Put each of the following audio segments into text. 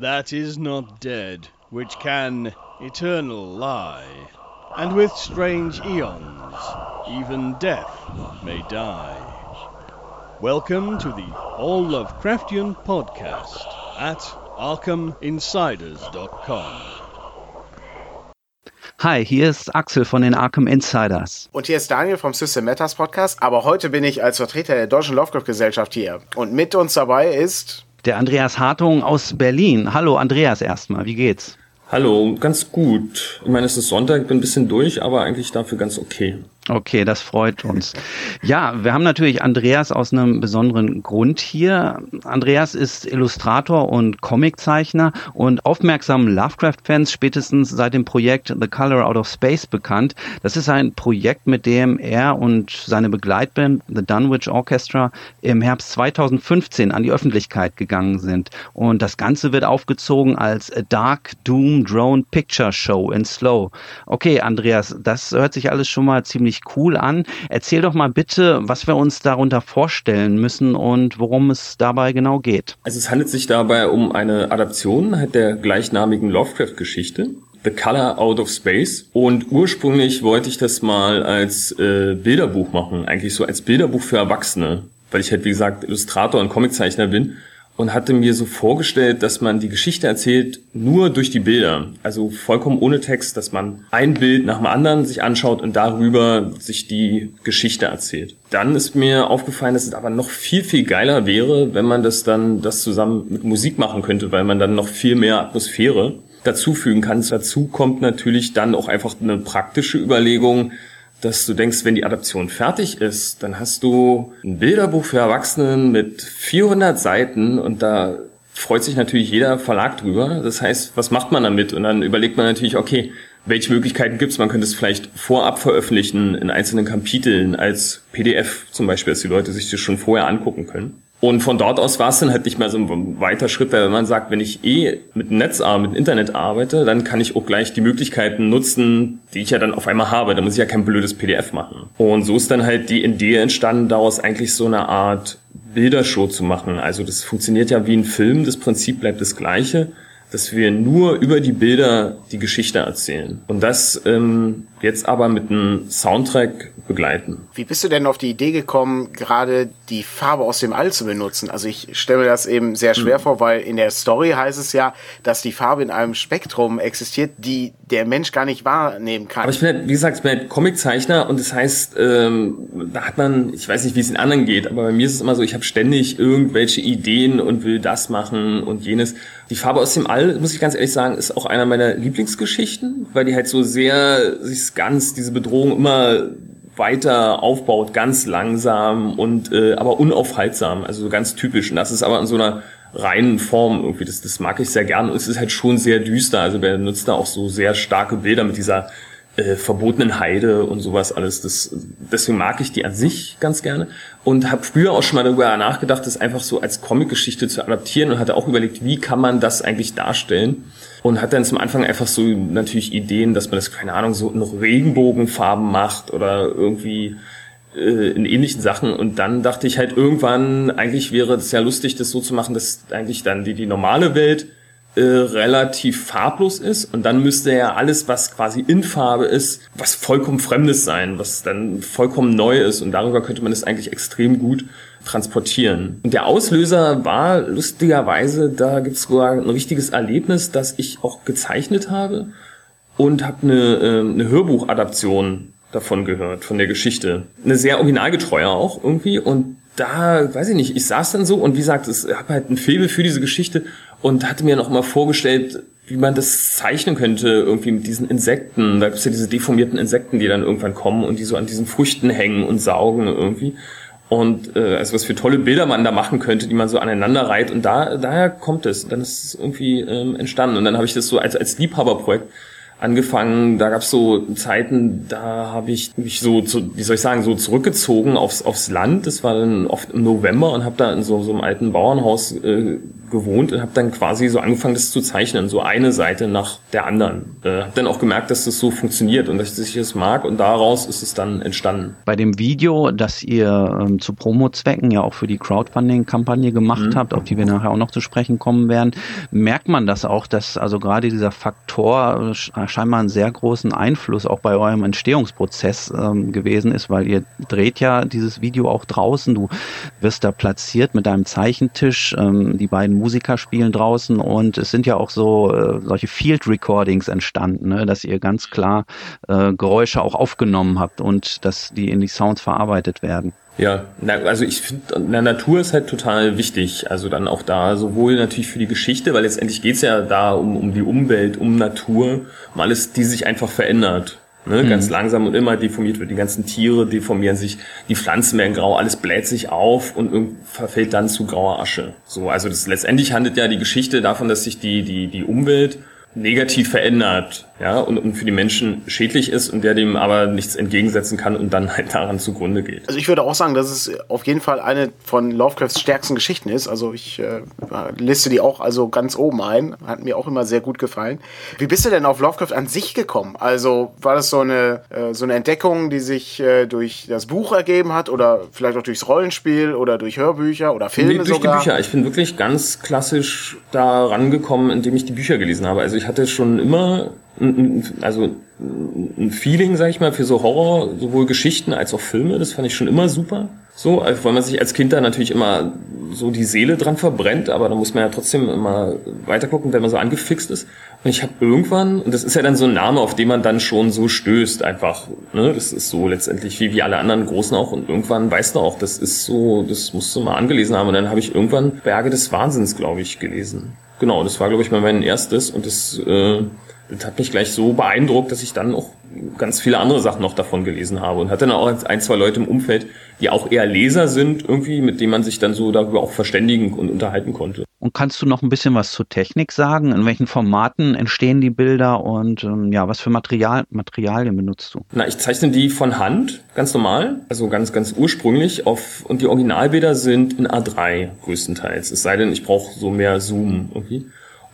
that is not dead, which can eternal lie. And with strange eons, even death may die. Welcome to the All Lovecraftian Podcast at ArkhamInsiders.com. Hi, hier ist Axel von den Arkham Insiders. Und hier ist Daniel vom System Matters Podcast, aber heute bin ich als Vertreter der Deutschen Lovecraft Gesellschaft hier. Und mit uns dabei ist der Andreas Hartung aus Berlin. Hallo Andreas erstmal, wie geht's? Hallo, ganz gut. Ich meine, es ist Sonntag, bin ein bisschen durch, aber eigentlich dafür ganz okay. Okay, das freut uns. Ja, wir haben natürlich Andreas aus einem besonderen Grund hier. Andreas ist Illustrator und Comiczeichner und aufmerksamen Lovecraft-Fans spätestens seit dem Projekt The Color Out of Space bekannt. Das ist ein Projekt, mit dem er und seine Begleitband The Dunwich Orchestra im Herbst 2015 an die Öffentlichkeit gegangen sind. Und das Ganze wird aufgezogen als Dark Doom Drone Picture Show in Slow. Okay, Andreas, das hört sich alles schon mal ziemlich ziemlich cool an. Erzähl doch mal bitte, was wir uns darunter vorstellen müssen und worum es dabei genau geht. Also es handelt sich dabei um eine Adaption der gleichnamigen Lovecraft-Geschichte. The Color Out of Space. Und ursprünglich wollte ich das mal als äh, Bilderbuch machen, eigentlich so als Bilderbuch für Erwachsene, weil ich halt, wie gesagt, Illustrator und Comiczeichner bin und hatte mir so vorgestellt, dass man die Geschichte erzählt nur durch die Bilder, also vollkommen ohne Text, dass man ein Bild nach dem anderen sich anschaut und darüber sich die Geschichte erzählt. Dann ist mir aufgefallen, dass es aber noch viel viel geiler wäre, wenn man das dann das zusammen mit Musik machen könnte, weil man dann noch viel mehr Atmosphäre dazufügen kann. Dazu kommt natürlich dann auch einfach eine praktische Überlegung, dass du denkst, wenn die Adaption fertig ist, dann hast du ein Bilderbuch für Erwachsenen mit 400 Seiten und da freut sich natürlich jeder Verlag drüber. Das heißt, was macht man damit? Und dann überlegt man natürlich, okay, welche Möglichkeiten gibt's? Man könnte es vielleicht vorab veröffentlichen in einzelnen Kapiteln als PDF zum Beispiel, dass die Leute sich das schon vorher angucken können. Und von dort aus war es dann halt nicht mehr so ein weiter Schritt, weil wenn man sagt, wenn ich eh mit Netz mit Internet arbeite, dann kann ich auch gleich die Möglichkeiten nutzen, die ich ja dann auf einmal habe. Da muss ich ja kein blödes PDF machen. Und so ist dann halt die Idee entstanden, daraus eigentlich so eine Art Bildershow zu machen. Also das funktioniert ja wie ein Film, das Prinzip bleibt das gleiche dass wir nur über die Bilder die Geschichte erzählen. Und das ähm, jetzt aber mit einem Soundtrack begleiten. Wie bist du denn auf die Idee gekommen, gerade die Farbe aus dem All zu benutzen? Also ich stelle mir das eben sehr schwer mhm. vor, weil in der Story heißt es ja, dass die Farbe in einem Spektrum existiert, die der Mensch gar nicht wahrnehmen kann. Aber ich bin halt, wie gesagt, ich bin halt Comiczeichner und das heißt, ähm, da hat man, ich weiß nicht, wie es in anderen geht, aber bei mir ist es immer so, ich habe ständig irgendwelche Ideen und will das machen und jenes. Die Farbe aus dem All, muss ich ganz ehrlich sagen, ist auch einer meiner Lieblingsgeschichten, weil die halt so sehr sich ganz diese Bedrohung immer weiter aufbaut, ganz langsam und äh, aber unaufhaltsam, also so ganz typisch. Und das ist aber in so einer reinen Form irgendwie. Das, das mag ich sehr gern und es ist halt schon sehr düster. Also wer nutzt da auch so sehr starke Bilder mit dieser äh, verbotenen Heide und sowas alles. Das, deswegen mag ich die an sich ganz gerne und habe früher auch schon mal darüber nachgedacht, das einfach so als Comicgeschichte zu adaptieren und hatte auch überlegt, wie kann man das eigentlich darstellen? Und hat dann zum Anfang einfach so natürlich Ideen, dass man das keine Ahnung so noch Regenbogenfarben macht oder irgendwie äh, in ähnlichen Sachen. Und dann dachte ich halt irgendwann eigentlich wäre es ja lustig das so zu machen, dass eigentlich dann die die normale Welt äh, relativ farblos ist und dann müsste ja alles, was quasi in Farbe ist, was vollkommen Fremdes sein, was dann vollkommen neu ist und darüber könnte man das eigentlich extrem gut transportieren. Und der Auslöser war lustigerweise, da gibt es sogar ein richtiges Erlebnis, das ich auch gezeichnet habe und habe eine, äh, eine Hörbuchadaption davon gehört, von der Geschichte. Eine sehr originalgetreue auch irgendwie und da, weiß ich nicht, ich saß dann so und wie gesagt, ich habe halt ein Faible für diese Geschichte und hatte mir noch mal vorgestellt, wie man das zeichnen könnte, irgendwie mit diesen Insekten. Da gibt's ja diese deformierten Insekten, die dann irgendwann kommen und die so an diesen Früchten hängen und saugen irgendwie. Und äh, also was für tolle Bilder man da machen könnte, die man so aneinander reiht. Und da daher kommt es. Dann ist es irgendwie ähm, entstanden. Und dann habe ich das so als, als Liebhaberprojekt angefangen. Da gab es so Zeiten, da habe ich mich so, zu, wie soll ich sagen, so zurückgezogen aufs, aufs Land. Das war dann oft im November und habe da in so, so einem alten Bauernhaus äh, gewohnt und habe dann quasi so angefangen, das zu zeichnen, so eine Seite nach der anderen. Äh, habe dann auch gemerkt, dass das so funktioniert und dass ich es mag und daraus ist es dann entstanden. Bei dem Video, das ihr ähm, zu Promo-Zwecken ja auch für die Crowdfunding-Kampagne gemacht mhm. habt, auf die wir nachher auch noch zu sprechen kommen werden, merkt man das auch, dass also gerade dieser Faktor äh, scheinbar einen sehr großen Einfluss auch bei eurem Entstehungsprozess ähm, gewesen ist, weil ihr dreht ja dieses Video auch draußen, du wirst da platziert mit deinem Zeichentisch, ähm, die beiden Musiker spielen draußen und es sind ja auch so äh, solche Field Recordings entstanden, ne, dass ihr ganz klar äh, Geräusche auch aufgenommen habt und dass die in die Sounds verarbeitet werden. Ja, na, also ich finde, na, Natur ist halt total wichtig. Also dann auch da sowohl natürlich für die Geschichte, weil letztendlich geht's ja da um, um die Umwelt, um Natur, um alles, die sich einfach verändert. Ne, mhm. Ganz langsam und immer deformiert wird. Die ganzen Tiere deformieren sich, die Pflanzen werden grau, alles bläht sich auf und verfällt dann zu grauer Asche. So, also das letztendlich handelt ja die Geschichte davon, dass sich die, die, die Umwelt negativ verändert, ja, und, und für die Menschen schädlich ist und der dem aber nichts entgegensetzen kann und dann halt daran zugrunde geht. Also ich würde auch sagen, dass es auf jeden Fall eine von Lovecrafts stärksten Geschichten ist. Also ich äh, liste die auch also ganz oben ein. Hat mir auch immer sehr gut gefallen. Wie bist du denn auf Lovecraft an sich gekommen? Also war das so eine, äh, so eine Entdeckung, die sich äh, durch das Buch ergeben hat oder vielleicht auch durchs Rollenspiel oder durch Hörbücher oder Filme nee, durch sogar? die Bücher. Ich bin wirklich ganz klassisch da rangekommen, indem ich die Bücher gelesen habe. Also ich hatte schon immer also ein Feeling, sag ich mal, für so Horror, sowohl Geschichten als auch Filme, das fand ich schon immer super. So, also weil man sich als Kind da natürlich immer so die Seele dran verbrennt, aber da muss man ja trotzdem immer weiter gucken, wenn man so angefixt ist. Und ich habe irgendwann, und das ist ja dann so ein Name, auf den man dann schon so stößt, einfach, ne, das ist so letztendlich wie, wie alle anderen Großen auch, und irgendwann weißt du auch, das ist so, das musst du mal angelesen haben, und dann habe ich irgendwann Berge des Wahnsinns, glaube ich, gelesen. Genau, das war, glaube ich, mal mein erstes, und das, äh, das hat mich gleich so beeindruckt, dass ich dann auch ganz viele andere Sachen noch davon gelesen habe und hatte dann auch ein, zwei Leute im Umfeld, die auch eher Leser sind, irgendwie, mit denen man sich dann so darüber auch verständigen und unterhalten konnte. Und kannst du noch ein bisschen was zur Technik sagen? In welchen Formaten entstehen die Bilder und ähm, ja, was für Material, Materialien benutzt du? Na, ich zeichne die von Hand, ganz normal, also ganz, ganz ursprünglich auf, und die Originalbilder sind in A3 größtenteils. Es sei denn, ich brauche so mehr Zoom irgendwie.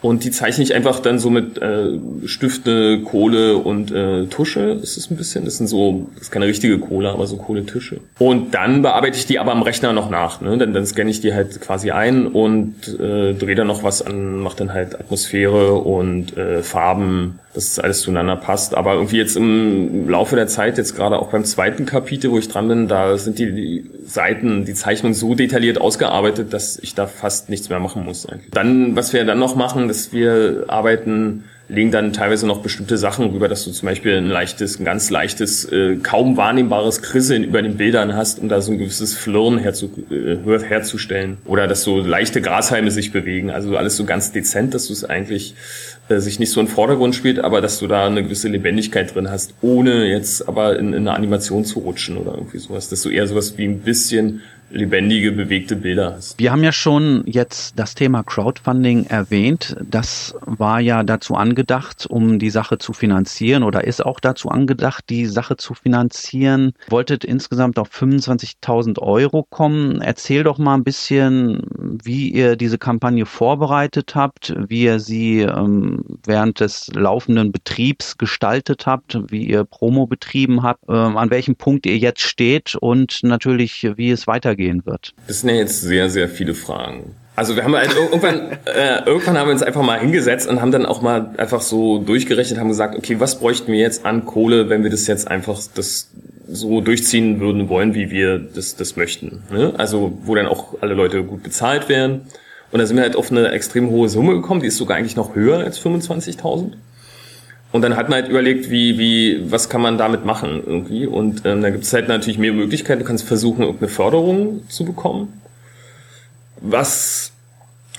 Und die zeichne ich einfach dann so mit äh, Stifte, Kohle und äh, Tusche. Ist es ein bisschen. Das sind so, das ist keine richtige Kohle, aber so Kohletische. Und dann bearbeite ich die aber am Rechner noch nach. Ne? Dann, dann scanne ich die halt quasi ein und äh, drehe dann noch was an, mache dann halt Atmosphäre und äh, Farben dass es alles zueinander passt. Aber irgendwie jetzt im Laufe der Zeit, jetzt gerade auch beim zweiten Kapitel, wo ich dran bin, da sind die, die Seiten, die Zeichnungen so detailliert ausgearbeitet, dass ich da fast nichts mehr machen muss. Eigentlich. Dann, was wir dann noch machen, dass wir arbeiten legen dann teilweise noch bestimmte Sachen rüber, dass du zum Beispiel ein leichtes, ein ganz leichtes, äh, kaum wahrnehmbares Krisseln über den Bildern hast, um da so ein gewisses Flirren herzu, äh, herzustellen. Oder dass so leichte Grashalme sich bewegen. Also alles so ganz dezent, dass du es eigentlich äh, sich nicht so im Vordergrund spielt, aber dass du da eine gewisse Lebendigkeit drin hast, ohne jetzt aber in, in eine Animation zu rutschen oder irgendwie sowas. Dass du eher sowas wie ein bisschen lebendige, bewegte Bilder hast. Wir haben ja schon jetzt das Thema Crowdfunding erwähnt. Das war ja dazu angedacht, um die Sache zu finanzieren oder ist auch dazu angedacht, die Sache zu finanzieren. Wolltet insgesamt auf 25.000 Euro kommen. Erzähl doch mal ein bisschen, wie ihr diese Kampagne vorbereitet habt, wie ihr sie ähm, während des laufenden Betriebs gestaltet habt, wie ihr Promo betrieben habt, ähm, an welchem Punkt ihr jetzt steht und natürlich, wie es weitergehen wird? Das sind ja jetzt sehr, sehr viele Fragen. Also wir haben halt irgendwann, äh, irgendwann haben wir uns einfach mal hingesetzt und haben dann auch mal einfach so durchgerechnet, haben gesagt, okay, was bräuchten wir jetzt an Kohle, wenn wir das jetzt einfach das so durchziehen würden wollen, wie wir das, das möchten. Ne? Also wo dann auch alle Leute gut bezahlt werden. Und da sind wir halt auf eine extrem hohe Summe gekommen, die ist sogar eigentlich noch höher als 25.000. Und dann hat man halt überlegt, wie, wie, was kann man damit machen irgendwie. Und ähm, da gibt es halt natürlich mehr Möglichkeiten. Du kannst versuchen, irgendeine Förderung zu bekommen. Was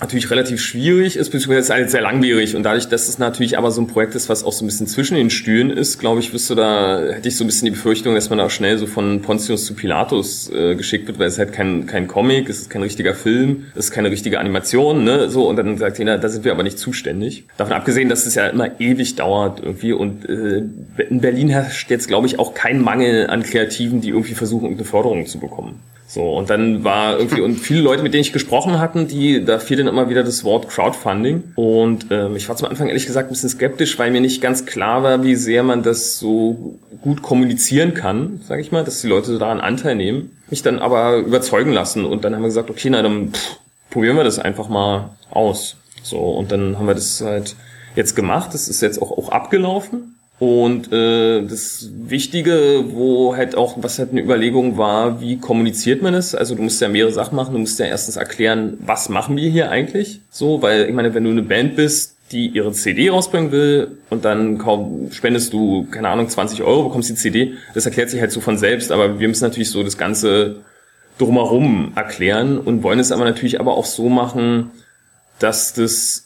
natürlich relativ schwierig ist, beziehungsweise halt sehr langwierig und dadurch, dass es natürlich aber so ein Projekt ist, was auch so ein bisschen zwischen den Stühlen ist, glaube ich, wirst du da, hätte ich so ein bisschen die Befürchtung, dass man da schnell so von Pontius zu Pilatus äh, geschickt wird, weil es halt kein, kein Comic, es ist kein richtiger Film, es ist keine richtige Animation, ne, so, und dann sagt jeder, da sind wir aber nicht zuständig. Davon abgesehen, dass es ja immer ewig dauert irgendwie und äh, in Berlin herrscht jetzt, glaube ich, auch kein Mangel an Kreativen, die irgendwie versuchen, irgendeine Förderung zu bekommen. So, und dann war irgendwie, und viele Leute, mit denen ich gesprochen hatten, die, da fiel dann immer wieder das Wort Crowdfunding. Und ähm, ich war zum Anfang ehrlich gesagt ein bisschen skeptisch, weil mir nicht ganz klar war, wie sehr man das so gut kommunizieren kann, sage ich mal, dass die Leute daran Anteil nehmen. Mich dann aber überzeugen lassen und dann haben wir gesagt, okay, na dann pff, probieren wir das einfach mal aus. So, und dann haben wir das halt jetzt gemacht. Das ist jetzt auch, auch abgelaufen. Und äh, das Wichtige, wo halt auch, was halt eine Überlegung war, wie kommuniziert man es? Also du musst ja mehrere Sachen machen. Du musst ja erstens erklären, was machen wir hier eigentlich? So, weil ich meine, wenn du eine Band bist, die ihre CD rausbringen will und dann kaum spendest du, keine Ahnung, 20 Euro, bekommst die CD, das erklärt sich halt so von selbst, aber wir müssen natürlich so das Ganze drumherum erklären und wollen es aber natürlich aber auch so machen, dass das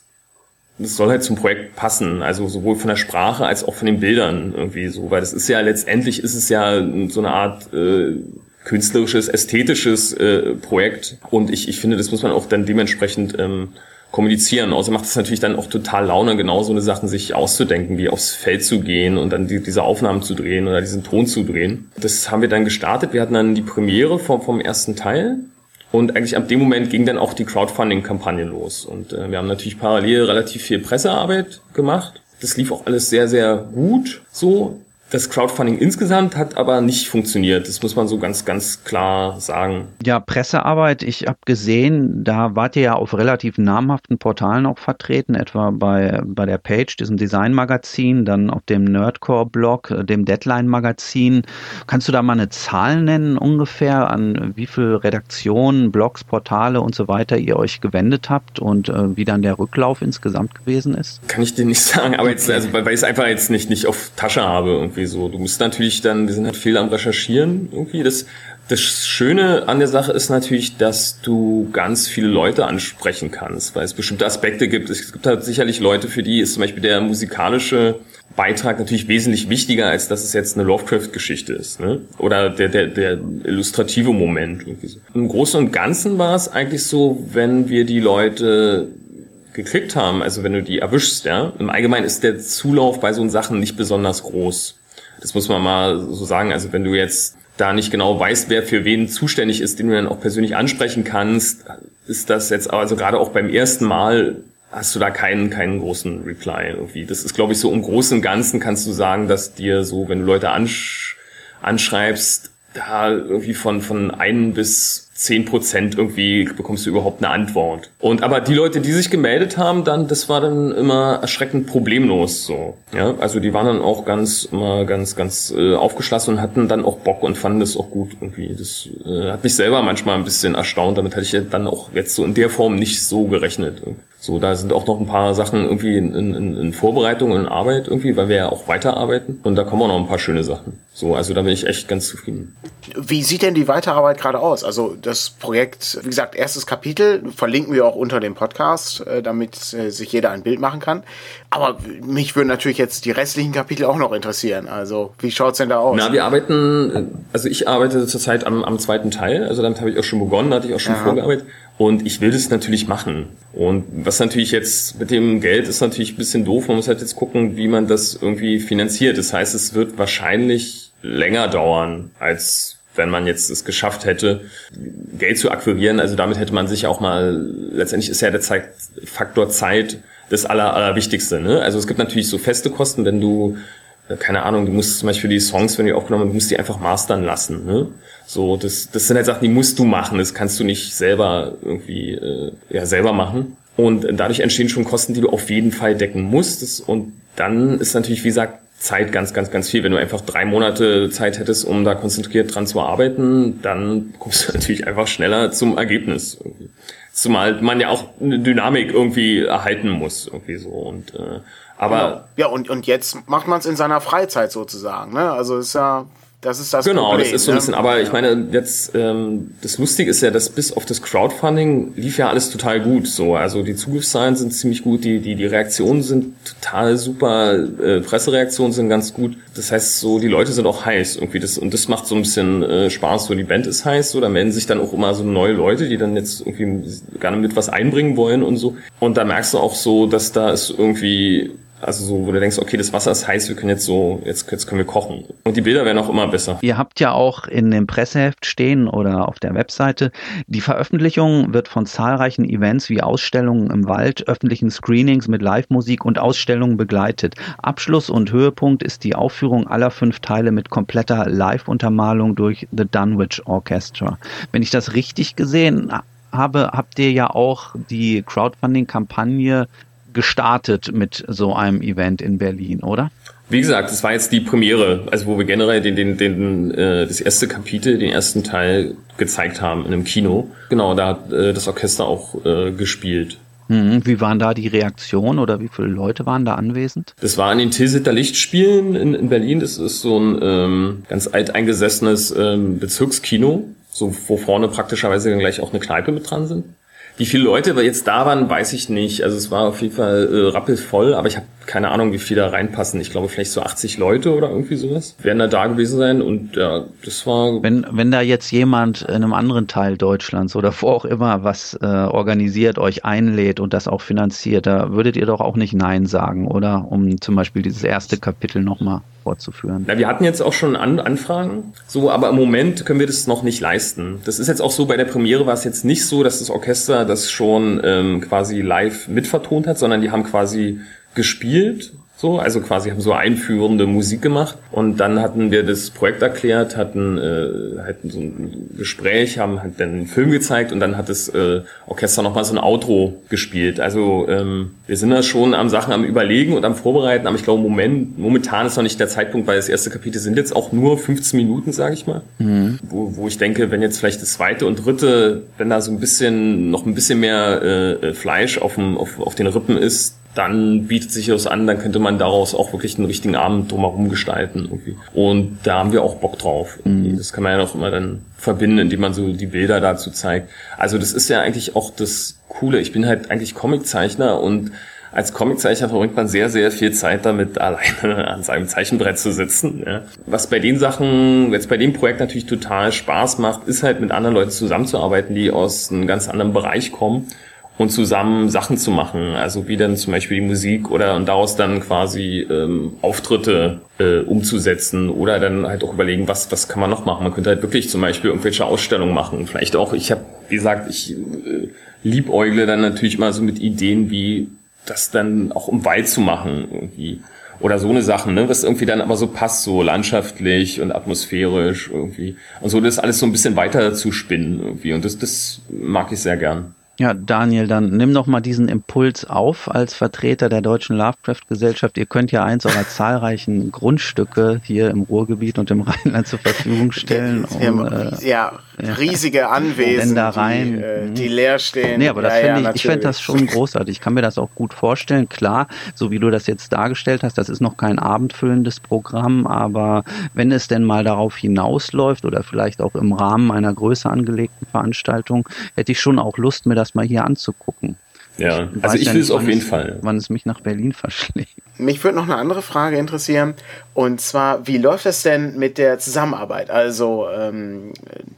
das soll halt zum Projekt passen, also sowohl von der Sprache als auch von den Bildern irgendwie so, weil das ist ja letztendlich ist es ja so eine Art äh, künstlerisches, ästhetisches äh, Projekt und ich, ich finde, das muss man auch dann dementsprechend ähm, kommunizieren. Außer macht es natürlich dann auch total Laune, genau so eine Sachen sich auszudenken, wie aufs Feld zu gehen und dann die, diese Aufnahmen zu drehen oder diesen Ton zu drehen. Das haben wir dann gestartet. Wir hatten dann die Premiere vom, vom ersten Teil und eigentlich ab dem Moment ging dann auch die Crowdfunding-Kampagne los. Und äh, wir haben natürlich parallel relativ viel Pressearbeit gemacht. Das lief auch alles sehr, sehr gut so. Das Crowdfunding insgesamt hat aber nicht funktioniert. Das muss man so ganz, ganz klar sagen. Ja, Pressearbeit, ich habe gesehen, da wart ihr ja auf relativ namhaften Portalen auch vertreten, etwa bei, bei der Page, diesem Design-Magazin, dann auf dem Nerdcore-Blog, äh, dem Deadline-Magazin. Kannst du da mal eine Zahl nennen ungefähr, an wie viele Redaktionen, Blogs, Portale und so weiter ihr euch gewendet habt und äh, wie dann der Rücklauf insgesamt gewesen ist? Kann ich dir nicht sagen, aber jetzt, also, weil ich es einfach jetzt nicht, nicht auf Tasche habe irgendwie irgendwie so. Du musst natürlich dann, wir sind halt viel am Recherchieren irgendwie. Das, das Schöne an der Sache ist natürlich, dass du ganz viele Leute ansprechen kannst, weil es bestimmte Aspekte gibt. Es gibt halt sicherlich Leute, für die ist zum Beispiel der musikalische Beitrag natürlich wesentlich wichtiger, als dass es jetzt eine Lovecraft-Geschichte ist, ne? Oder der, der, der illustrative Moment. Irgendwie so. Im Großen und Ganzen war es eigentlich so, wenn wir die Leute gekriegt haben, also wenn du die erwischst, ja, im Allgemeinen ist der Zulauf bei so Sachen nicht besonders groß. Das muss man mal so sagen. Also wenn du jetzt da nicht genau weißt, wer für wen zuständig ist, den du dann auch persönlich ansprechen kannst, ist das jetzt also gerade auch beim ersten Mal hast du da keinen keinen großen Reply irgendwie. Das ist glaube ich so im großen und Ganzen kannst du sagen, dass dir so, wenn du Leute ansch anschreibst, da irgendwie von von einen bis zehn Prozent irgendwie bekommst du überhaupt eine Antwort. Und aber die Leute, die sich gemeldet haben, dann, das war dann immer erschreckend problemlos so. Ja, also die waren dann auch ganz, immer ganz, ganz äh, aufgeschlossen und hatten dann auch Bock und fanden das auch gut irgendwie. Das äh, hat mich selber manchmal ein bisschen erstaunt. Damit hatte ich dann auch jetzt so in der Form nicht so gerechnet. So, da sind auch noch ein paar Sachen irgendwie in, in, in Vorbereitung und in Arbeit irgendwie, weil wir ja auch weiterarbeiten. Und da kommen auch noch ein paar schöne Sachen. So, also da bin ich echt ganz zufrieden. Wie sieht denn die Weiterarbeit gerade aus? Also das Projekt, wie gesagt, erstes Kapitel verlinken wir auch unter dem Podcast, äh, damit äh, sich jeder ein Bild machen kann. Aber mich würden natürlich jetzt die restlichen Kapitel auch noch interessieren. Also wie schaut's denn da aus? Na, wir arbeiten, also ich arbeite zurzeit am, am zweiten Teil. Also damit habe ich auch schon begonnen, da hatte ich auch schon Aha. vorgearbeitet. Und ich will das natürlich machen. Und was natürlich jetzt mit dem Geld ist natürlich ein bisschen doof. Man muss halt jetzt gucken, wie man das irgendwie finanziert. Das heißt, es wird wahrscheinlich länger dauern, als wenn man jetzt es geschafft hätte, Geld zu akquirieren. Also damit hätte man sich auch mal, letztendlich ist ja der Zeit, Faktor Zeit das Aller, Allerwichtigste. Ne? Also es gibt natürlich so feste Kosten, wenn du äh, keine Ahnung, du musst zum Beispiel die Songs, wenn die aufgenommen du musst die einfach mastern lassen. Ne? So, das, das sind halt Sachen, die musst du machen. Das kannst du nicht selber irgendwie äh, ja selber machen. Und dadurch entstehen schon Kosten, die du auf jeden Fall decken musst. Und dann ist natürlich, wie gesagt, Zeit ganz, ganz, ganz viel. Wenn du einfach drei Monate Zeit hättest, um da konzentriert dran zu arbeiten, dann kommst du natürlich einfach schneller zum Ergebnis. Zumal man ja auch eine Dynamik irgendwie erhalten muss, irgendwie so. Und äh, aber genau. ja, und, und jetzt macht man es in seiner Freizeit sozusagen. Ne? Also ist ja das ist das genau, Problem. das ist so ein bisschen, ne? aber ich meine, jetzt ähm, das Lustige ist ja, dass bis auf das Crowdfunding lief ja alles total gut. So, also die Zugriffszahlen sind ziemlich gut, die die die Reaktionen sind total super, äh, Pressereaktionen sind ganz gut. Das heißt, so die Leute sind auch heiß irgendwie das und das macht so ein bisschen äh, Spaß. So die Band ist heiß, so da melden sich dann auch immer so neue Leute, die dann jetzt irgendwie gerne mit was einbringen wollen und so. Und da merkst du auch so, dass da ist irgendwie Also so, wo du denkst, okay, das Wasser ist heiß, wir können jetzt so, jetzt, jetzt können wir kochen. Und die Bilder werden auch immer besser. Ihr habt ja auch in dem Presseheft stehen oder auf der Webseite, die Veröffentlichung wird von zahlreichen Events wie Ausstellungen im Wald, öffentlichen Screenings mit Live-Musik und Ausstellungen begleitet. Abschluss und Höhepunkt ist die Aufführung aller fünf Teile mit kompletter Live-Untermalung durch The Dunwich Orchestra. Wenn ich das richtig gesehen habe, habt ihr ja auch die Crowdfunding-Kampagne gestartet mit so einem Event in Berlin, oder? Wie gesagt, das war jetzt die Premiere, also wo wir generell den, den, den, äh, das erste Kapitel, den ersten Teil gezeigt haben in einem Kino. Genau, da hat äh, das Orchester auch äh, gespielt. Mhm. Wie waren da die Reaktionen oder wie viele Leute waren da anwesend? Das war in den Tilsiter Lichtspielen in, in Berlin. Das ist so ein ähm, ganz alteingesessenes ähm, Bezirkskino, so wo vorne praktischerweise dann gleich auch eine Kneipe mit dran sind. Wie viele Leute jetzt da waren, weiß ich nicht. Also es war auf jeden Fall äh, rappelvoll, aber ich habe keine Ahnung, wie viele da reinpassen. Ich glaube vielleicht so 80 Leute oder irgendwie sowas werden da da gewesen sein und ja, das war. Wenn wenn da jetzt jemand in einem anderen Teil Deutschlands oder wo auch immer was äh, organisiert, euch einlädt und das auch finanziert, da würdet ihr doch auch nicht Nein sagen, oder? Um zum Beispiel dieses erste Kapitel nochmal fortzuführen. Na, wir hatten jetzt auch schon An Anfragen, so, aber im Moment können wir das noch nicht leisten. Das ist jetzt auch so, bei der Premiere war es jetzt nicht so, dass das Orchester das schon ähm, quasi live mitvertont hat, sondern die haben quasi gespielt so, also quasi haben so einführende Musik gemacht und dann hatten wir das Projekt erklärt, hatten, äh, hatten so ein Gespräch, haben halt dann einen Film gezeigt und dann hat das äh, Orchester nochmal so ein Outro gespielt. Also ähm, wir sind da schon am Sachen am Überlegen und am Vorbereiten, aber ich glaube, Moment, momentan ist noch nicht der Zeitpunkt, weil das erste Kapitel sind jetzt auch nur 15 Minuten, sage ich mal. Mhm. Wo, wo ich denke, wenn jetzt vielleicht das zweite und dritte, wenn da so ein bisschen, noch ein bisschen mehr äh, Fleisch auf, dem, auf, auf den Rippen ist, dann bietet sich das an, dann könnte man daraus auch wirklich einen richtigen Abend drumherum gestalten irgendwie. Und da haben wir auch Bock drauf. Mhm. Das kann man ja noch immer dann verbinden, indem man so die Bilder dazu zeigt. Also das ist ja eigentlich auch das Coole. Ich bin halt eigentlich Comiczeichner und als Comiczeichner verbringt man sehr, sehr viel Zeit damit, alleine an seinem Zeichenbrett zu sitzen. Ja. Was bei den Sachen, jetzt bei dem Projekt natürlich total Spaß macht, ist halt mit anderen Leuten zusammenzuarbeiten, die aus einem ganz anderen Bereich kommen und zusammen Sachen zu machen. Also wie dann zum Beispiel die Musik oder und daraus dann quasi ähm, Auftritte äh, umzusetzen oder dann halt auch überlegen, was, was kann man noch machen. Man könnte halt wirklich zum Beispiel irgendwelche Ausstellungen machen. Vielleicht auch, ich habe, wie gesagt, ich äh, liebäugle dann natürlich mal so mit Ideen wie das dann auch im Wald zu machen irgendwie oder so eine Sachen, ne, was irgendwie dann aber so passt, so landschaftlich und atmosphärisch irgendwie. Und so das alles so ein bisschen weiter zu spinnen irgendwie. Und das, das mag ich sehr gern. Ja, Daniel, dann nimm doch mal diesen Impuls auf als Vertreter der Deutschen Lovecraft Gesellschaft. Ihr könnt ja eins eurer zahlreichen Grundstücke hier im Ruhrgebiet und im Rheinland zur Verfügung stellen. Um, äh, ja, riesige Anwesen, rein, die, äh, die leer stehen. Nee, aber das ja, finde ja, ich, ich finde das schon großartig. Ich kann mir das auch gut vorstellen. Klar, so wie du das jetzt dargestellt hast, das ist noch kein abendfüllendes Programm, aber wenn es denn mal darauf hinausläuft oder vielleicht auch im Rahmen einer größer angelegten Veranstaltung, hätte ich schon auch Lust, mir das mal hier anzugucken. Ja, ich also ich will ja es auf jeden es, Fall. Wann es mich nach Berlin verschlägt. Mich würde noch eine andere Frage interessieren. Und zwar, wie läuft es denn mit der Zusammenarbeit? Also ähm,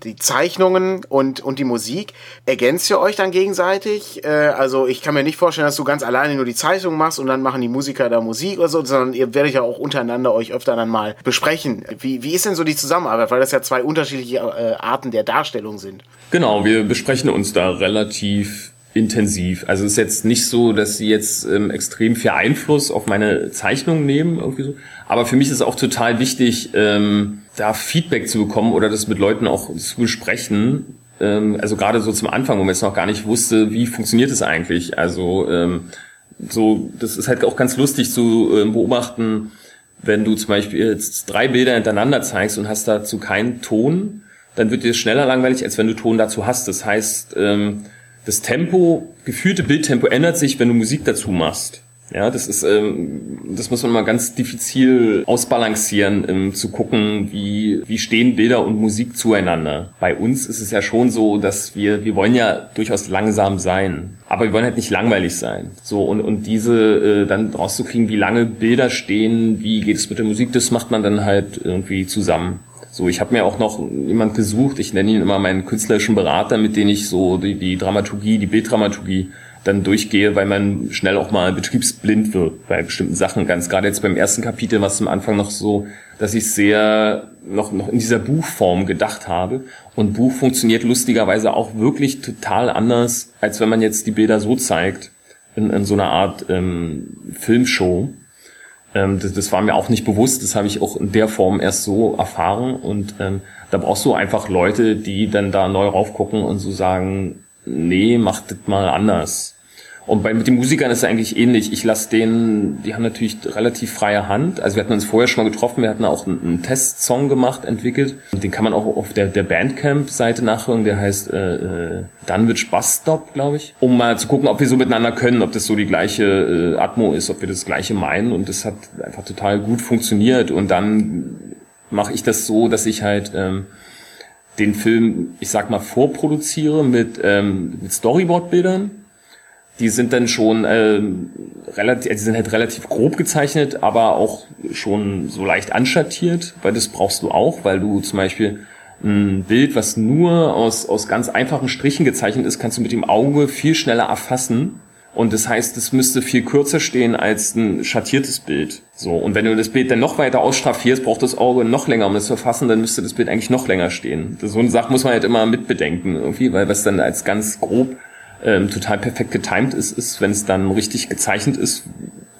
die Zeichnungen und, und die Musik. Ergänzt ihr euch dann gegenseitig? Äh, also ich kann mir nicht vorstellen, dass du ganz alleine nur die Zeichnung machst und dann machen die Musiker da Musik oder so, sondern ihr werdet ja auch untereinander euch öfter dann mal besprechen. Wie, wie ist denn so die Zusammenarbeit? Weil das ja zwei unterschiedliche äh, Arten der Darstellung sind. Genau, wir besprechen uns da relativ intensiv. Also es ist jetzt nicht so, dass sie jetzt ähm, extrem viel Einfluss auf meine Zeichnung nehmen, irgendwie so. Aber für mich ist es auch total wichtig, ähm, da Feedback zu bekommen oder das mit Leuten auch zu besprechen. Ähm, also gerade so zum Anfang, wo man jetzt noch gar nicht wusste, wie funktioniert es eigentlich. Also ähm, so, das ist halt auch ganz lustig zu äh, beobachten, wenn du zum Beispiel jetzt drei Bilder hintereinander zeigst und hast dazu keinen Ton, dann wird dir schneller langweilig, als wenn du Ton dazu hast. Das heißt, ähm, das Tempo, gefühlte Bildtempo ändert sich, wenn du Musik dazu machst. Ja, das ist, ähm, das muss man mal ganz diffizil ausbalancieren, ähm, zu gucken, wie, wie stehen Bilder und Musik zueinander. Bei uns ist es ja schon so, dass wir, wir wollen ja durchaus langsam sein, aber wir wollen halt nicht langweilig sein. So, und, und diese äh, dann rauszukriegen, wie lange Bilder stehen, wie geht es mit der Musik, das macht man dann halt irgendwie zusammen. So, ich habe mir auch noch jemand gesucht, ich nenne ihn immer meinen künstlerischen Berater, mit dem ich so die, die Dramaturgie, die Bilddramaturgie dann durchgehe, weil man schnell auch mal betriebsblind wird bei bestimmten Sachen. Ganz gerade jetzt beim ersten Kapitel war es am Anfang noch so, dass ich sehr noch, noch in dieser Buchform gedacht habe. Und Buch funktioniert lustigerweise auch wirklich total anders, als wenn man jetzt die Bilder so zeigt, in, in so einer Art ähm, Filmshow. Ähm, das, das war mir auch nicht bewusst, das habe ich auch in der Form erst so erfahren. Und ähm, da brauchst du einfach Leute, die dann da neu raufgucken und so sagen, nee, mach das mal anders. Und bei, mit den Musikern ist es eigentlich ähnlich. Ich lasse denen, die haben natürlich relativ freie Hand. Also wir hatten uns vorher schon mal getroffen, wir hatten auch einen, einen Testsong gemacht, entwickelt. Den kann man auch auf der, der Bandcamp-Seite nachhören, der heißt äh, äh, Dunwich Bus Stop, glaube ich. Um mal zu gucken, ob wir so miteinander können, ob das so die gleiche äh, Atmo ist, ob wir das gleiche meinen. Und das hat einfach total gut funktioniert. Und dann mache ich das so, dass ich halt... Ähm, den Film, ich sag mal, vorproduziere mit, ähm, mit Storyboard-Bildern. Die sind dann schon äh, relativ, die sind halt relativ grob gezeichnet, aber auch schon so leicht anschattiert, weil das brauchst du auch, weil du zum Beispiel ein Bild, was nur aus, aus ganz einfachen Strichen gezeichnet ist, kannst du mit dem Auge viel schneller erfassen und das heißt, es müsste viel kürzer stehen als ein schattiertes Bild. So. Und wenn du das Bild dann noch weiter ausstraffierst, braucht das Auge noch länger, um es zu erfassen, dann müsste das Bild eigentlich noch länger stehen. So eine Sache muss man halt immer mitbedenken, irgendwie, weil was dann als ganz grob ähm, total perfekt getimed ist, ist, wenn es dann richtig gezeichnet ist,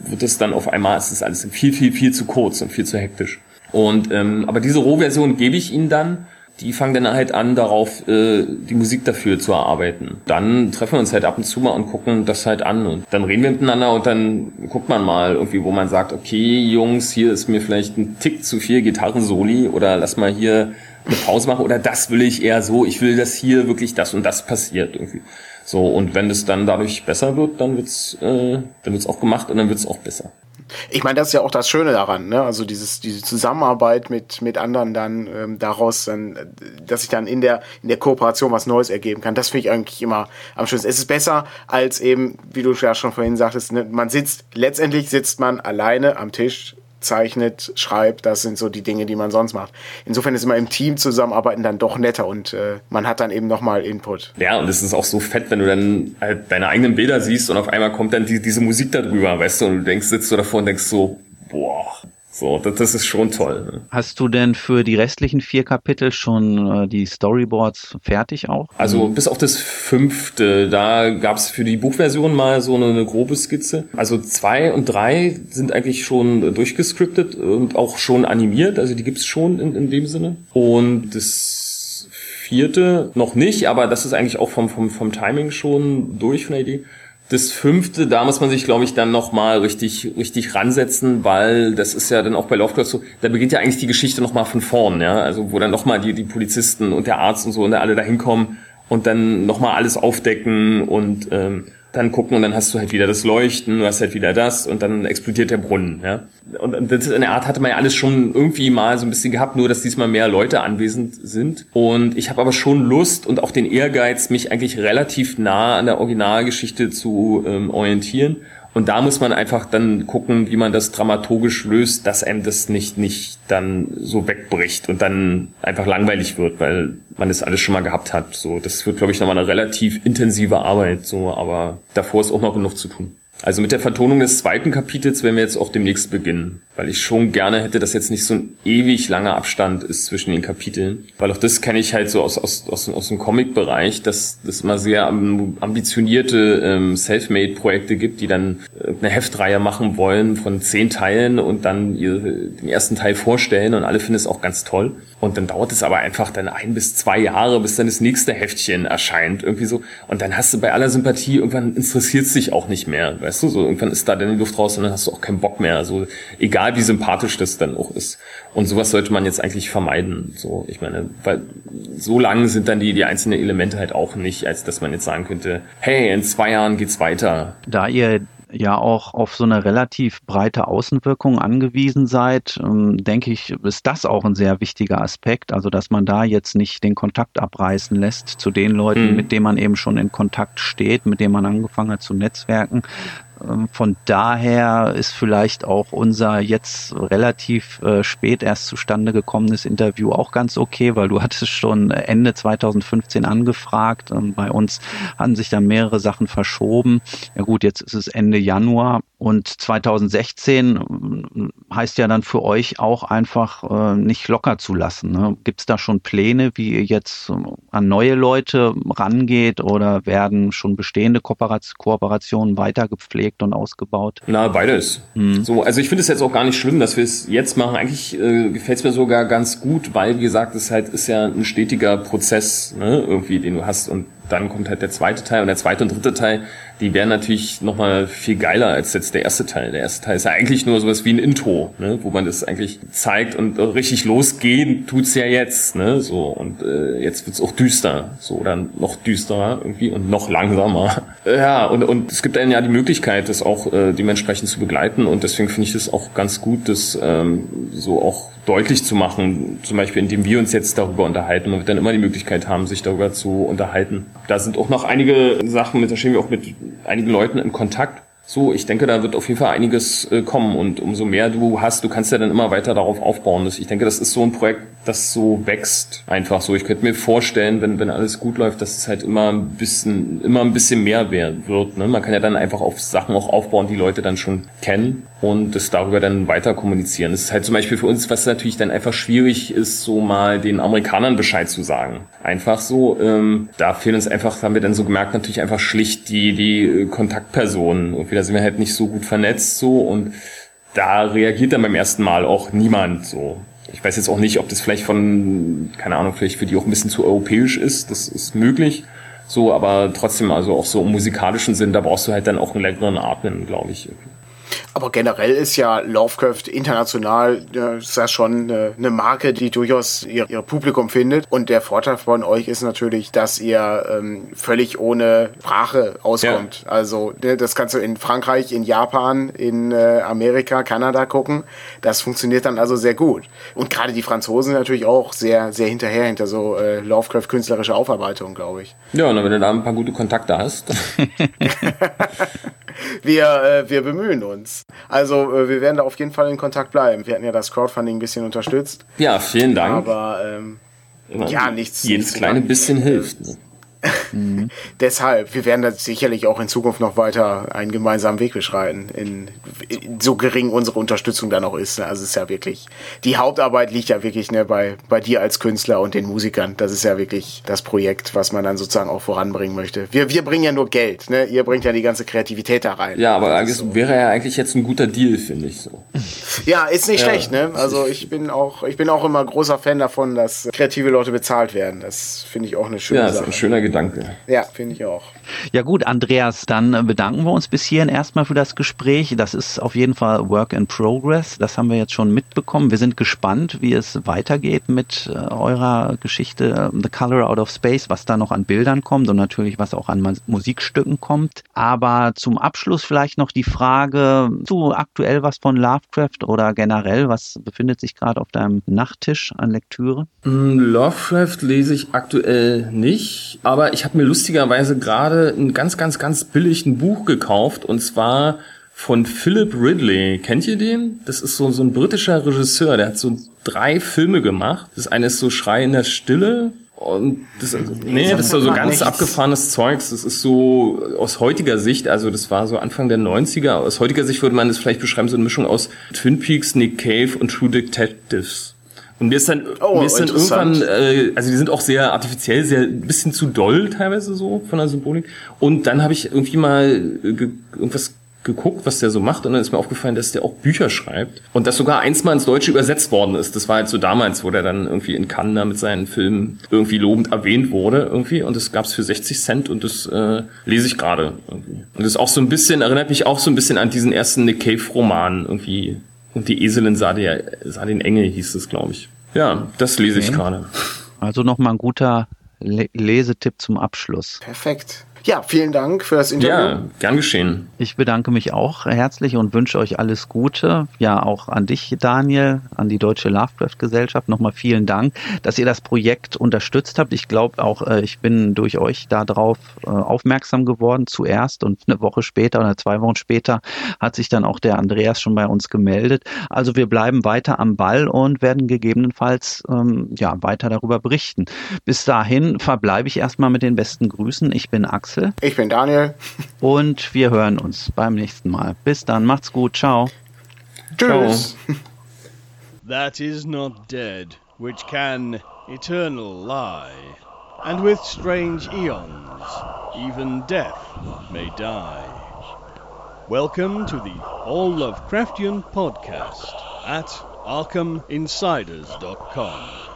wird es dann auf einmal, ist das alles viel, viel, viel zu kurz und viel zu hektisch. Und ähm, aber diese Rohversion gebe ich ihnen dann die fangen dann halt an, darauf äh, die Musik dafür zu erarbeiten. Dann treffen wir uns halt ab und zu mal und gucken das halt an und dann reden wir miteinander und dann guckt man mal irgendwie, wo man sagt, okay, Jungs, hier ist mir vielleicht ein Tick zu viel Gitarrensoli oder lass mal hier eine Pause machen oder das will ich eher so, ich will, dass hier wirklich das und das passiert irgendwie. So, und wenn es dann dadurch besser wird, dann wird's, äh, dann wird's auch gemacht und dann wird's auch besser. Ich meine, das ist ja auch das Schöne daran, ne? Also dieses, diese Zusammenarbeit mit, mit anderen dann ähm, daraus dann, dass sich dann in der, in der Kooperation was Neues ergeben kann. Das finde ich eigentlich immer am schönsten. Es ist besser als eben, wie du ja schon vorhin sagtest, ne? man sitzt, letztendlich sitzt man alleine am Tisch zeichnet, schreibt, das sind so die Dinge, die man sonst macht. Insofern ist immer im Team zusammenarbeiten dann doch netter und äh, man hat dann eben nochmal Input. Ja, und es ist auch so fett, wenn du dann halt deine eigenen Bilder siehst und auf einmal kommt dann die, diese Musik darüber, weißt du, und du denkst, sitzt du davor und denkst so, boah, so, das, das ist schon toll. Ne? Hast du denn für die restlichen vier Kapitel schon äh, die Storyboards fertig auch? Also bis auf das fünfte, da gab es für die Buchversion mal so eine, eine, grobe Skizze. Also zwei und drei sind eigentlich schon durchgescriptet und auch schon animiert, also die gibt's schon in, in dem Sinne. Und das vierte noch nicht, aber das ist eigentlich auch vom, vom, vom Timing schon durch von der Idee das fünfte, da muss man sich, glaube ich, dann nochmal richtig, richtig ransetzen, weil das ist ja dann auch bei Lovecraft so, da beginnt ja eigentlich die Geschichte nochmal von vorn, ja, also wo dann nochmal die, die Polizisten und der Arzt und so und alle da hinkommen und dann nochmal alles aufdecken und ähm, dann gucken und dann hast du halt wieder das Leuchten, du hast halt wieder das und dann explodiert der Brunnen, ja. Und das in der Art hatte man ja alles schon irgendwie mal so ein bisschen gehabt, nur dass diesmal mehr Leute anwesend sind. Und ich habe aber schon Lust und auch den Ehrgeiz, mich eigentlich relativ nah an der Originalgeschichte zu ähm, orientieren und da muss man einfach dann gucken, wie man das dramaturgisch löst, dass einem das nicht, nicht dann so wegbricht und dann einfach langweilig wird, weil man das alles schon mal gehabt hat. So, das wird, glaube ich, nochmal eine relativ intensive Arbeit, so, aber davor ist auch noch genug zu tun. Also mit der Vertonung des zweiten Kapitels werden wir jetzt auch demnächst beginnen, weil ich schon gerne hätte, dass jetzt nicht so ein ewig langer Abstand ist zwischen den Kapiteln, weil auch das kenne ich halt so aus, aus, aus, aus dem Comic-Bereich, dass es immer sehr ambitionierte ähm, Selfmade-Projekte gibt, die dann eine Heftreihe machen wollen von zehn Teilen und dann den ersten Teil vorstellen und alle finden es auch ganz toll. Und dann dauert es aber einfach dann ein bis zwei Jahre, bis dann das nächste Heftchen erscheint, irgendwie so. Und dann hast du bei aller Sympathie, irgendwann interessiert es dich auch nicht mehr, weißt du, so irgendwann ist da dann die Luft raus und dann hast du auch keinen Bock mehr, also egal wie sympathisch das dann auch ist. Und sowas sollte man jetzt eigentlich vermeiden, so, ich meine, weil so lang sind dann die, die einzelnen Elemente halt auch nicht, als dass man jetzt sagen könnte, hey, in zwei Jahren geht's weiter. Da ihr ja auch auf so eine relativ breite Außenwirkung angewiesen seid, ähm, denke ich, ist das auch ein sehr wichtiger Aspekt. Also, dass man da jetzt nicht den Kontakt abreißen lässt zu den Leuten, mhm. mit denen man eben schon in Kontakt steht, mit denen man angefangen hat zu netzwerken, von daher ist vielleicht auch unser jetzt relativ äh, spät erst zustande gekommenes Interview auch ganz okay, weil du hattest schon Ende 2015 angefragt. Ähm, bei uns hatten sich dann mehrere Sachen verschoben. Ja gut, jetzt ist es Ende Januar und 2016 äh, heißt ja dann für euch auch einfach äh, nicht locker zu lassen. Ne? Gibt es da schon Pläne, wie ihr jetzt an neue Leute rangeht oder werden schon bestehende Kooperationen weiter gepflegt und ausgebaut? Na, beides. Hm. So, also ich finde es jetzt auch gar nicht schlimm, dass wir es jetzt machen. Eigentlich äh, gefällt es mir sogar ganz gut, weil, wie gesagt, es halt ist ja ein stetiger Prozess, ne, irgendwie, den du hast. Und dann kommt halt der zweite Teil und der zweite und dritte Teil, die wären natürlich nochmal viel geiler als jetzt der erste Teil. Der erste Teil ist ja eigentlich nur sowas wie ein Intro, ne, wo man das eigentlich zeigt und richtig losgehen tut's ja jetzt, ne, so und äh, jetzt wird's auch düster, so oder noch düsterer irgendwie und noch langsamer. Ja, und und es gibt einem ja die Möglichkeit, das auch äh, dementsprechend zu begleiten und deswegen finde ich das auch ganz gut, das ähm, so auch deutlich zu machen, zum Beispiel indem wir uns jetzt darüber unterhalten. Man wird dann immer die Möglichkeit haben, sich darüber zu unterhalten. Da sind auch noch einige Sachen, mit da stehen wir auch mit einigen Leuten in Kontakt. So, ich denke, da wird auf jeden Fall einiges äh, kommen und umso mehr du hast, du kannst ja dann immer weiter darauf aufbauen. Ich denke, das ist so ein Projekt, das so wächst einfach so. Ich könnte mir vorstellen, wenn, wenn alles gut läuft, dass es halt immer ein bisschen, immer ein bisschen mehr wird. Ne? Man kann ja dann einfach auf Sachen auch aufbauen, die Leute dann schon kennen und das darüber dann weiter kommunizieren. Es ist halt zum Beispiel für uns, was natürlich dann einfach schwierig ist, so mal den Amerikanern Bescheid zu sagen. Einfach so, ähm, da fehlen uns einfach, haben wir dann so gemerkt, natürlich einfach schlicht die, die Kontaktpersonen. Irgendwie, da sind wir halt nicht so gut vernetzt so und da reagiert dann beim ersten Mal auch niemand so. Ich weiß jetzt auch nicht, ob das vielleicht von, keine Ahnung, vielleicht für die auch ein bisschen zu europäisch ist. Das ist möglich. So, aber trotzdem, also auch so im musikalischen Sinn, da brauchst du halt dann auch einen längeren Atmen, glaube ich. Aber generell ist ja Lovecraft international äh, ist ja schon äh, eine Marke, die durchaus ihr, ihr Publikum findet. Und der Vorteil von euch ist natürlich, dass ihr ähm, völlig ohne Sprache auskommt. Ja. Also ne, das kannst du in Frankreich, in Japan, in äh, Amerika, Kanada gucken. Das funktioniert dann also sehr gut. Und gerade die Franzosen natürlich auch sehr, sehr hinterher hinter so äh, Lovecraft künstlerische Aufarbeitung, glaube ich. Ja, und wenn du da ein paar gute Kontakte hast. wir, äh, wir bemühen uns. Also äh, wir werden da auf jeden Fall in Kontakt bleiben. Wir hatten ja das Crowdfunding ein bisschen unterstützt. Ja, vielen Dank. Aber ähm, ja, nichts. Jedes nichts kleine bisschen hilft. Ne? Mhm. Deshalb, wir werden da sicherlich auch in Zukunft noch weiter einen gemeinsamen Weg beschreiten, in, in, so gering unsere Unterstützung dann auch ist. Also es ist ja wirklich, die Hauptarbeit liegt ja wirklich ne, bei, bei dir als Künstler und den Musikern. Das ist ja wirklich das Projekt, was man dann sozusagen auch voranbringen möchte. Wir, wir bringen ja nur Geld, ne? Ihr bringt ja die ganze Kreativität da rein. Ja, aber das so. wäre ja eigentlich jetzt ein guter Deal, finde ich so. Ja, ist nicht ja. schlecht, ne? Also ich bin auch, ich bin auch immer großer Fan davon, dass kreative Leute bezahlt werden. Das finde ich auch eine schöne ja, Sache. Ist ein schöner Gedanke. Gedanke. Ja, finde ich auch. Ja gut, Andreas, dann bedanken wir uns bis hierhin erstmal für das Gespräch. Das ist auf jeden Fall Work in Progress. Das haben wir jetzt schon mitbekommen. Wir sind gespannt, wie es weitergeht mit äh, eurer Geschichte The Color Out of Space, was da noch an Bildern kommt und natürlich was auch an Musikstücken kommt. Aber zum Abschluss vielleicht noch die Frage, du aktuell was von Lovecraft oder generell, was befindet sich gerade auf deinem Nachttisch an Lektüre? Mm, Lovecraft lese ich aktuell nicht, aber ich habe mir lustigerweise gerade ein ganz, ganz, ganz billig ein Buch gekauft und zwar von Philip Ridley. Kennt ihr den? Das ist so, so ein britischer Regisseur, der hat so drei Filme gemacht. Das eine ist so Schrei in der Stille. Und das, nee, das ist so, so ganz nichts. abgefahrenes Zeugs. Das ist so aus heutiger Sicht, also das war so Anfang der 90er. Aus heutiger Sicht würde man das vielleicht beschreiben, so eine Mischung aus Twin Peaks, Nick Cave und True Detectives. Und mir ist dann, oh, mir ist dann irgendwann, äh, also die sind auch sehr artifiziell, sehr ein bisschen zu doll teilweise so von der Symbolik. Und dann habe ich irgendwie mal äh, ge irgendwas geguckt, was der so macht, und dann ist mir aufgefallen, dass der auch Bücher schreibt und dass sogar eins mal ins Deutsche übersetzt worden ist. Das war halt so damals, wo der dann irgendwie in Cannes da mit seinen Filmen irgendwie lobend erwähnt wurde irgendwie und das gab's für 60 Cent und das äh, lese ich gerade irgendwie. Und das ist auch so ein bisschen, erinnert mich auch so ein bisschen an diesen ersten Nick Cave-Roman irgendwie. Und die Eselin sah, der, sah den Engel, hieß es, glaube ich. Ja, das lese ich okay. gerade. Also nochmal ein guter Le Lesetipp zum Abschluss. Perfekt. Ja, vielen Dank für das Interview. Ja, gern geschehen. Ich bedanke mich auch herzlich und wünsche euch alles Gute. Ja, auch an dich, Daniel, an die Deutsche Lovecraft Gesellschaft. Nochmal vielen Dank, dass ihr das Projekt unterstützt habt. Ich glaube auch, äh, ich bin durch euch darauf äh, aufmerksam geworden zuerst und eine Woche später oder zwei Wochen später hat sich dann auch der Andreas schon bei uns gemeldet. Also wir bleiben weiter am Ball und werden gegebenenfalls ähm, ja weiter darüber berichten. Bis dahin verbleibe ich erstmal mit den besten Grüßen. Ich bin Axel. Axel. Ich bin Daniel. Und wir hören uns beim nächsten Mal. Bis dann, macht's gut. Ciao. Tschüss. Ciao. That is not dead, which can eternal lie. And with strange eons, even death may die. Welcome to the All Lovecraftian podcast at ArkhamInsiders.com.